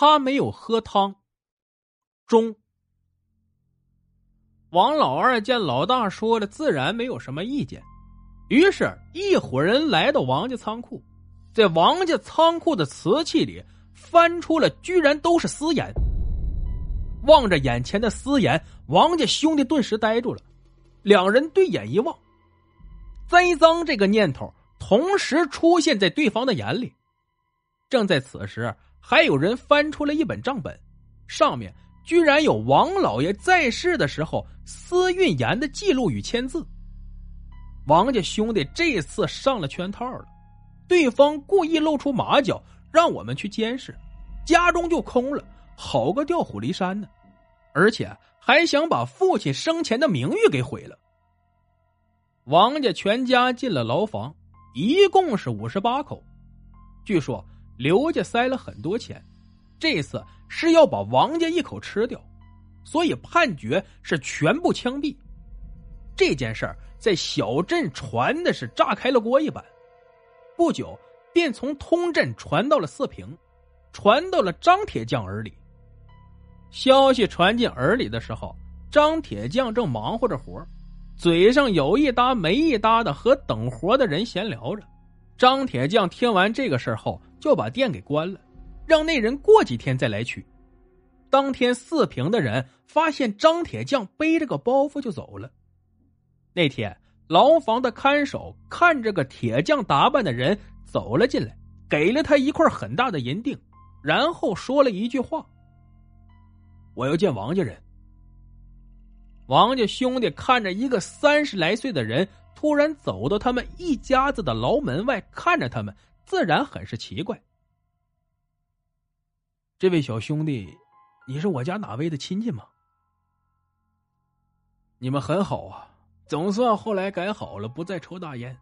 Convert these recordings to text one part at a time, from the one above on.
他没有喝汤。中，王老二见老大说了，自然没有什么意见。于是，一伙人来到王家仓库，在王家仓库的瓷器里翻出了，居然都是私盐。望着眼前的私盐，王家兄弟顿时呆住了，两人对眼一望，栽赃这个念头同时出现在对方的眼里。正在此时。还有人翻出了一本账本，上面居然有王老爷在世的时候私运盐的记录与签字。王家兄弟这次上了圈套了，对方故意露出马脚，让我们去监视，家中就空了，好个调虎离山呢！而且还想把父亲生前的名誉给毁了。王家全家进了牢房，一共是五十八口，据说。刘家塞了很多钱，这次是要把王家一口吃掉，所以判决是全部枪毙。这件事儿在小镇传的是炸开了锅一般，不久便从通镇传到了四平，传到了张铁匠耳里。消息传进耳里的时候，张铁匠正忙活着活嘴上有一搭没一搭的和等活的人闲聊着。张铁匠听完这个事后。就把店给关了，让那人过几天再来取。当天四平的人发现张铁匠背着个包袱就走了。那天牢房的看守看着个铁匠打扮的人走了进来，给了他一块很大的银锭，然后说了一句话：“我要见王家人。”王家兄弟看着一个三十来岁的人突然走到他们一家子的牢门外，看着他们。自然很是奇怪。这位小兄弟，你是我家哪位的亲戚吗？你们很好啊，总算后来改好了，不再抽大烟。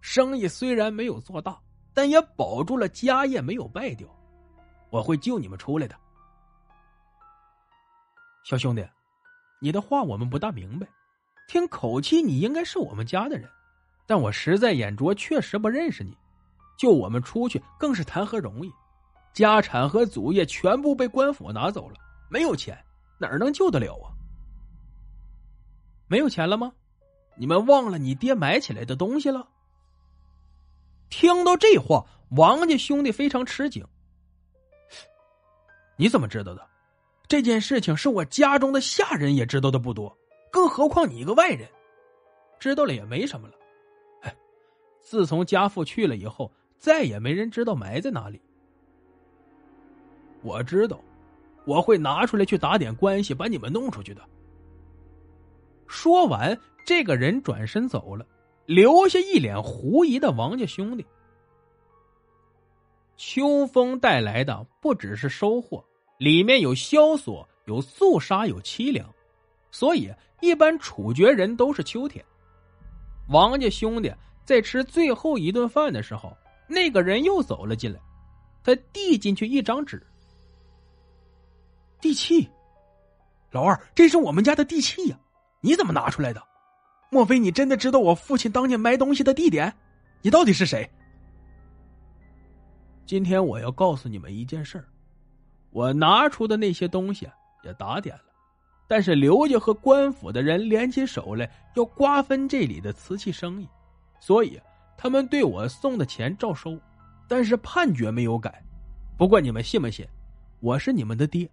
生意虽然没有做大，但也保住了家业没有败掉。我会救你们出来的。小兄弟，你的话我们不大明白，听口气你应该是我们家的人，但我实在眼拙，确实不认识你。救我们出去更是谈何容易，家产和祖业全部被官府拿走了，没有钱哪能救得了啊？没有钱了吗？你们忘了你爹买起来的东西了？听到这话，王家兄弟非常吃惊。你怎么知道的？这件事情是我家中的下人也知道的不多，更何况你一个外人，知道了也没什么了。哎，自从家父去了以后。再也没人知道埋在哪里。我知道，我会拿出来去打点关系，把你们弄出去的。说完，这个人转身走了，留下一脸狐疑的王家兄弟。秋风带来的不只是收获，里面有萧索，有肃杀，有凄凉，所以一般处决人都是秋天。王家兄弟在吃最后一顿饭的时候。那个人又走了进来，他递进去一张纸。地契，老二，这是我们家的地契呀，你怎么拿出来的？莫非你真的知道我父亲当年埋东西的地点？你到底是谁？今天我要告诉你们一件事儿，我拿出的那些东西也打点了，但是刘家和官府的人联起手来要瓜分这里的瓷器生意，所以。他们对我送的钱照收，但是判决没有改。不过你们信不信，我是你们的爹，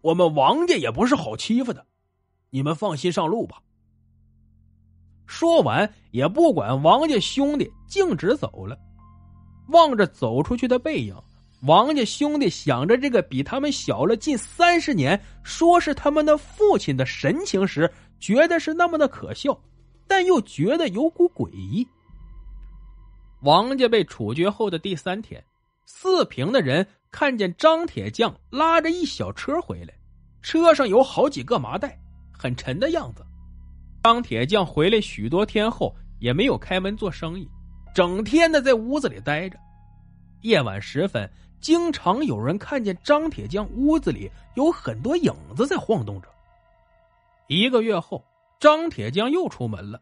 我们王家也不是好欺负的。你们放心上路吧。说完，也不管王家兄弟，径直走了。望着走出去的背影，王家兄弟想着这个比他们小了近三十年，说是他们的父亲的神情时，觉得是那么的可笑，但又觉得有股诡异。王家被处决后的第三天，四平的人看见张铁匠拉着一小车回来，车上有好几个麻袋，很沉的样子。张铁匠回来许多天后也没有开门做生意，整天的在屋子里待着。夜晚时分，经常有人看见张铁匠屋子里有很多影子在晃动着。一个月后，张铁匠又出门了，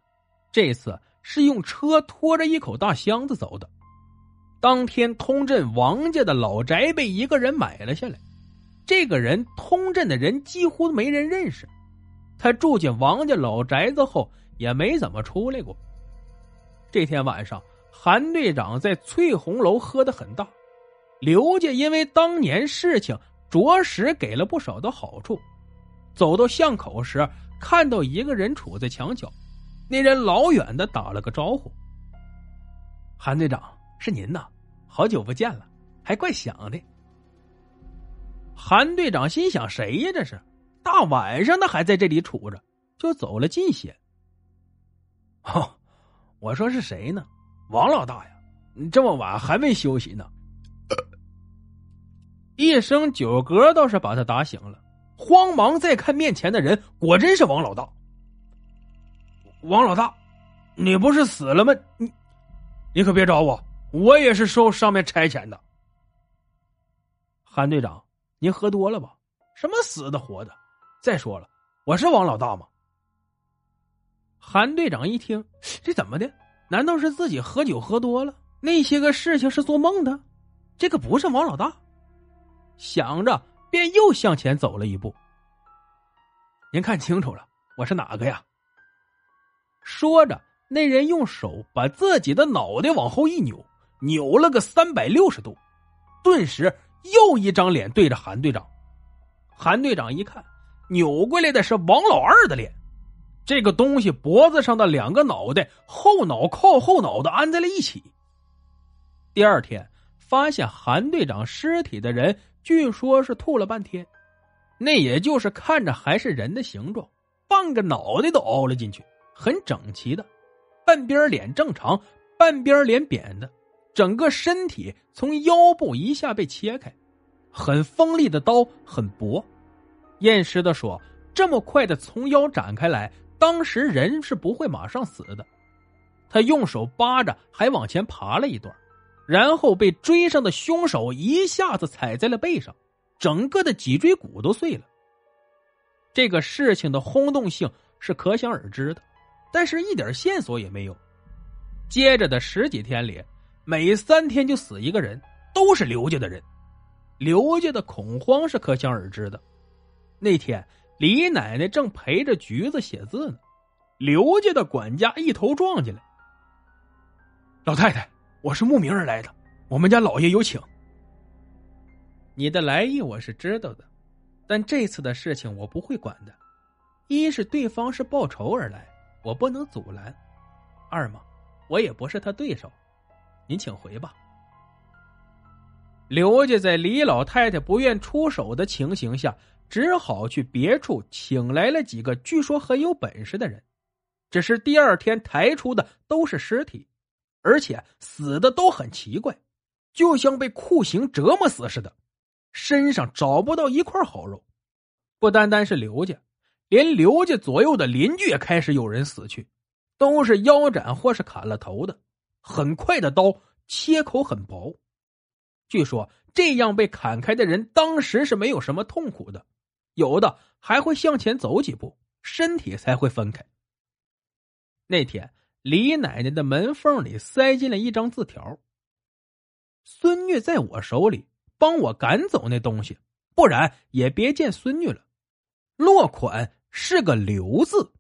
这次是用车拖着一口大箱子走的。当天，通镇王家的老宅被一个人买了下来。这个人，通镇的人几乎没人认识。他住进王家老宅子后，也没怎么出来过。这天晚上，韩队长在翠红楼喝的很大。刘家因为当年事情，着实给了不少的好处。走到巷口时，看到一个人杵在墙角，那人老远的打了个招呼：“韩队长。”是您呐，好久不见了，还怪想的。韩队长心想：谁呀？这是大晚上的还在这里杵着，就走了近些。哦，我说是谁呢？王老大呀，你这么晚还没休息呢？一声酒嗝倒是把他打醒了，慌忙再看面前的人，果真是王老大。王老大，你不是死了吗？你，你可别找我。我也是受上面差遣的，韩队长，您喝多了吧？什么死的活的？再说了，我是王老大吗？韩队长一听，这怎么的？难道是自己喝酒喝多了？那些个事情是做梦的？这个不是王老大？想着，便又向前走了一步。您看清楚了，我是哪个呀？说着，那人用手把自己的脑袋往后一扭。扭了个三百六十度，顿时又一张脸对着韩队长。韩队长一看，扭过来的是王老二的脸。这个东西脖子上的两个脑袋，后脑靠后脑的安在了一起。第二天发现韩队长尸体的人，据说是吐了半天，那也就是看着还是人的形状，半个脑袋都凹了进去，很整齐的，半边脸正常，半边脸扁的。整个身体从腰部一下被切开，很锋利的刀，很薄。验尸的说，这么快的从腰展开来，当时人是不会马上死的。他用手扒着，还往前爬了一段，然后被追上的凶手一下子踩在了背上，整个的脊椎骨都碎了。这个事情的轰动性是可想而知的，但是一点线索也没有。接着的十几天里。每三天就死一个人，都是刘家的人，刘家的恐慌是可想而知的。那天李奶奶正陪着橘子写字呢，刘家的管家一头撞进来：“老太太，我是慕名而来的，我们家老爷有请。”你的来意我是知道的，但这次的事情我不会管的。一是对方是报仇而来，我不能阻拦；二嘛，我也不是他对手。您请回吧。刘家在李老太太不愿出手的情形下，只好去别处请来了几个据说很有本事的人。只是第二天抬出的都是尸体，而且死的都很奇怪，就像被酷刑折磨死似的，身上找不到一块好肉。不单单是刘家，连刘家左右的邻居也开始有人死去，都是腰斩或是砍了头的。很快的刀切口很薄，据说这样被砍开的人当时是没有什么痛苦的，有的还会向前走几步，身体才会分开。那天李奶奶的门缝里塞进了一张字条：“孙女在我手里，帮我赶走那东西，不然也别见孙女了。”落款是个“刘”字。